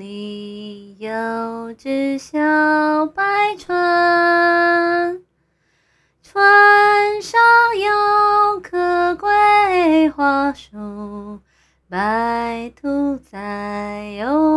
里有只小白船船上有棵桂花树白兔在游